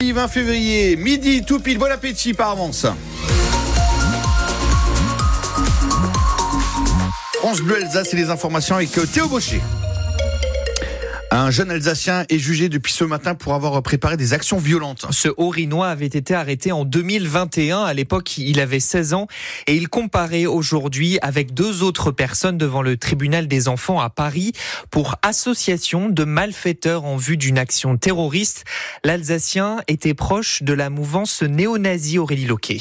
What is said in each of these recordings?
20 février, midi, tout pile, bon appétit par avance. France Bleu Alsace et les informations avec euh, Théo Baucher. Un jeune Alsacien est jugé depuis ce matin pour avoir préparé des actions violentes. Ce Haut-Rhinois avait été arrêté en 2021. À l'époque, il avait 16 ans et il comparait aujourd'hui avec deux autres personnes devant le tribunal des enfants à Paris pour association de malfaiteurs en vue d'une action terroriste. L'Alsacien était proche de la mouvance néo-nazie Aurélie Loquet.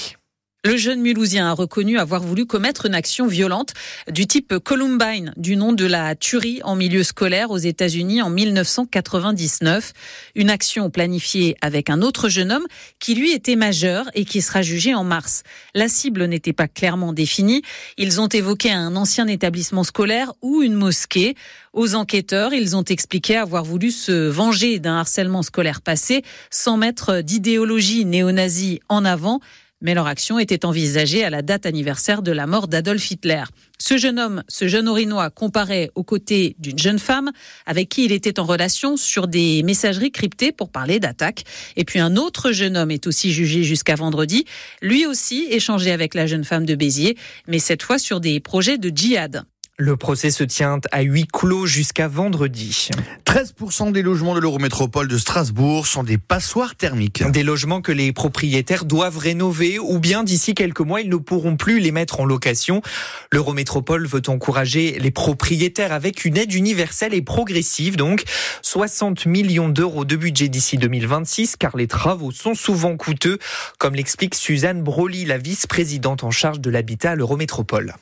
Le jeune Mulhousien a reconnu avoir voulu commettre une action violente du type Columbine, du nom de la tuerie en milieu scolaire aux États-Unis en 1999. Une action planifiée avec un autre jeune homme qui lui était majeur et qui sera jugé en mars. La cible n'était pas clairement définie. Ils ont évoqué un ancien établissement scolaire ou une mosquée. Aux enquêteurs, ils ont expliqué avoir voulu se venger d'un harcèlement scolaire passé sans mettre d'idéologie néo-nazie en avant mais leur action était envisagée à la date anniversaire de la mort d'Adolf Hitler. Ce jeune homme, ce jeune Orinois, comparait aux côtés d'une jeune femme avec qui il était en relation sur des messageries cryptées pour parler d'attaque. Et puis un autre jeune homme est aussi jugé jusqu'à vendredi, lui aussi échangé avec la jeune femme de Béziers, mais cette fois sur des projets de djihad. Le procès se tient à huis clos jusqu'à vendredi. 13% des logements de l'Eurométropole de Strasbourg sont des passoires thermiques. Des logements que les propriétaires doivent rénover ou bien d'ici quelques mois, ils ne pourront plus les mettre en location. L'Eurométropole veut encourager les propriétaires avec une aide universelle et progressive, donc 60 millions d'euros de budget d'ici 2026, car les travaux sont souvent coûteux, comme l'explique Suzanne Broly, la vice-présidente en charge de l'habitat à l'Eurométropole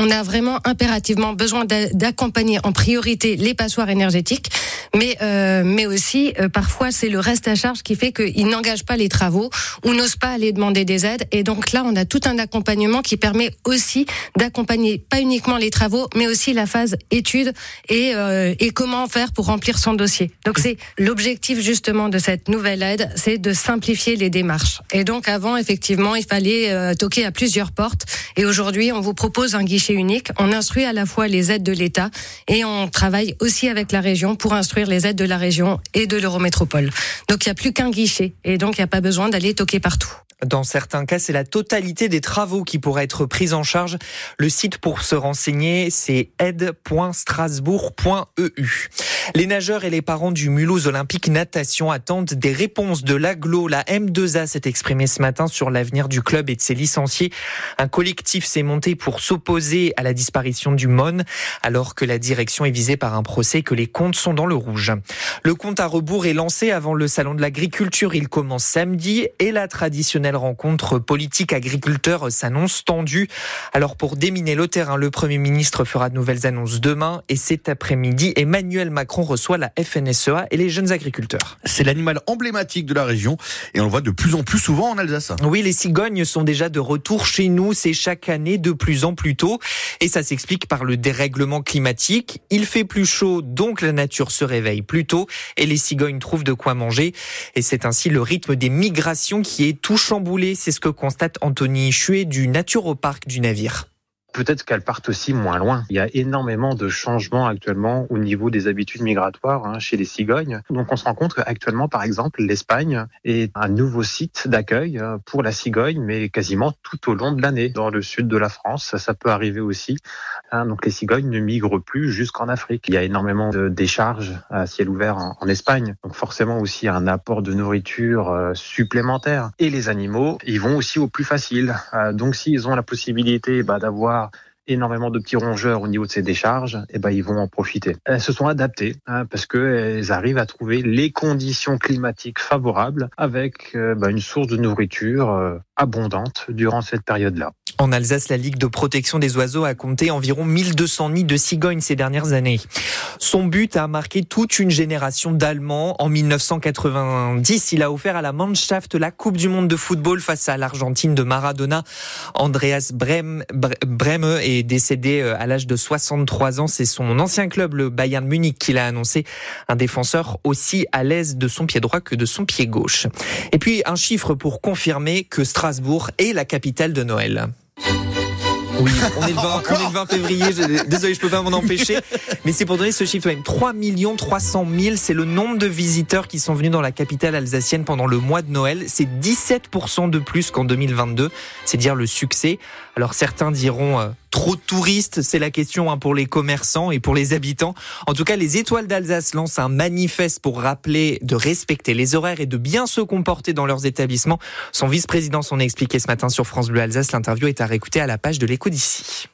on a vraiment impérativement besoin d'accompagner en priorité les passoires énergétiques, mais euh, mais aussi euh, parfois c'est le reste à charge qui fait qu'ils n'engagent pas les travaux ou n'osent pas aller demander des aides. Et donc là, on a tout un accompagnement qui permet aussi d'accompagner pas uniquement les travaux, mais aussi la phase étude et euh, et comment faire pour remplir son dossier. Donc c'est l'objectif justement de cette nouvelle aide, c'est de simplifier les démarches. Et donc avant, effectivement, il fallait euh, toquer à plusieurs portes, et aujourd'hui, on vous propose un guichet unique. On instruit à la fois les aides de l'État et on travaille aussi avec la région pour instruire les aides de la région et de l'Eurométropole. Donc il n'y a plus qu'un guichet et donc il n'y a pas besoin d'aller toquer partout. Dans certains cas, c'est la totalité des travaux qui pourraient être pris en charge. Le site pour se renseigner, c'est aide.strasbourg.eu. Les nageurs et les parents du Mulhouse Olympique Natation attendent des réponses de l'aglo. La M2A s'est exprimée ce matin sur l'avenir du club et de ses licenciés. Un collectif s'est monté pour s'opposer à la disparition du MON, alors que la direction est visée par un procès et que les comptes sont dans le rouge. Le compte à rebours est lancé avant le salon de l'agriculture. Il commence samedi et la traditionnelle rencontre politique agriculteur s'annonce tendue. Alors pour déminer le terrain, le Premier ministre fera de nouvelles annonces demain et cet après-midi, Emmanuel Macron reçoit la FNSEA et les jeunes agriculteurs. C'est l'animal emblématique de la région et on le voit de plus en plus souvent en Alsace. Oui, les cigognes sont déjà de retour chez nous, c'est chaque année de plus en plus tôt et ça s'explique par le dérèglement climatique. Il fait plus chaud, donc la nature se réveille plus tôt et les cigognes trouvent de quoi manger et c'est ainsi le rythme des migrations qui est touchant c'est ce que constate Anthony Chuet du Naturopark du navire peut-être qu'elles partent aussi moins loin. Il y a énormément de changements actuellement au niveau des habitudes migratoires hein, chez les cigognes. Donc on se rend compte qu'actuellement, par exemple, l'Espagne est un nouveau site d'accueil euh, pour la cigogne, mais quasiment tout au long de l'année. Dans le sud de la France, ça peut arriver aussi. Hein. donc les cigognes ne migrent plus jusqu'en Afrique. Il y a énormément de décharges à ciel ouvert en, Espagne. Donc forcément aussi un apport de nourriture euh, supplémentaire. Et les animaux, ils vont aussi au plus facile. Euh, donc s'ils ont la possibilité bah, d'avoir wow. Énormément de petits rongeurs au niveau de ces décharges, et eh ben ils vont en profiter. Elles se sont adaptées hein, parce qu'elles arrivent à trouver les conditions climatiques favorables avec euh, bah, une source de nourriture euh, abondante durant cette période-là. En Alsace, la Ligue de protection des oiseaux a compté environ 1200 nids de cigognes ces dernières années. Son but a marqué toute une génération d'Allemands. En 1990, il a offert à la Mannschaft la Coupe du Monde de football face à l'Argentine de Maradona. Andreas Brem, Breme décédé euh, à l'âge de 63 ans. C'est son ancien club, le Bayern Munich, qui l'a annoncé. Un défenseur aussi à l'aise de son pied droit que de son pied gauche. Et puis, un chiffre pour confirmer que Strasbourg est la capitale de Noël. Oui, on est le 20, on le 20 février. désolé, je peux pas m'en empêcher. Mais c'est pour donner ce chiffre même. 3 300 000, c'est le nombre de visiteurs qui sont venus dans la capitale alsacienne pendant le mois de Noël. C'est 17% de plus qu'en 2022. C'est dire le succès. Alors certains diront euh, trop de touristes, c'est la question hein, pour les commerçants et pour les habitants. En tout cas, les Étoiles d'Alsace lancent un manifeste pour rappeler de respecter les horaires et de bien se comporter dans leurs établissements. Son vice-président s'en a expliqué ce matin sur France Bleu Alsace. L'interview est à réécouter à la page de l'écho d'ici.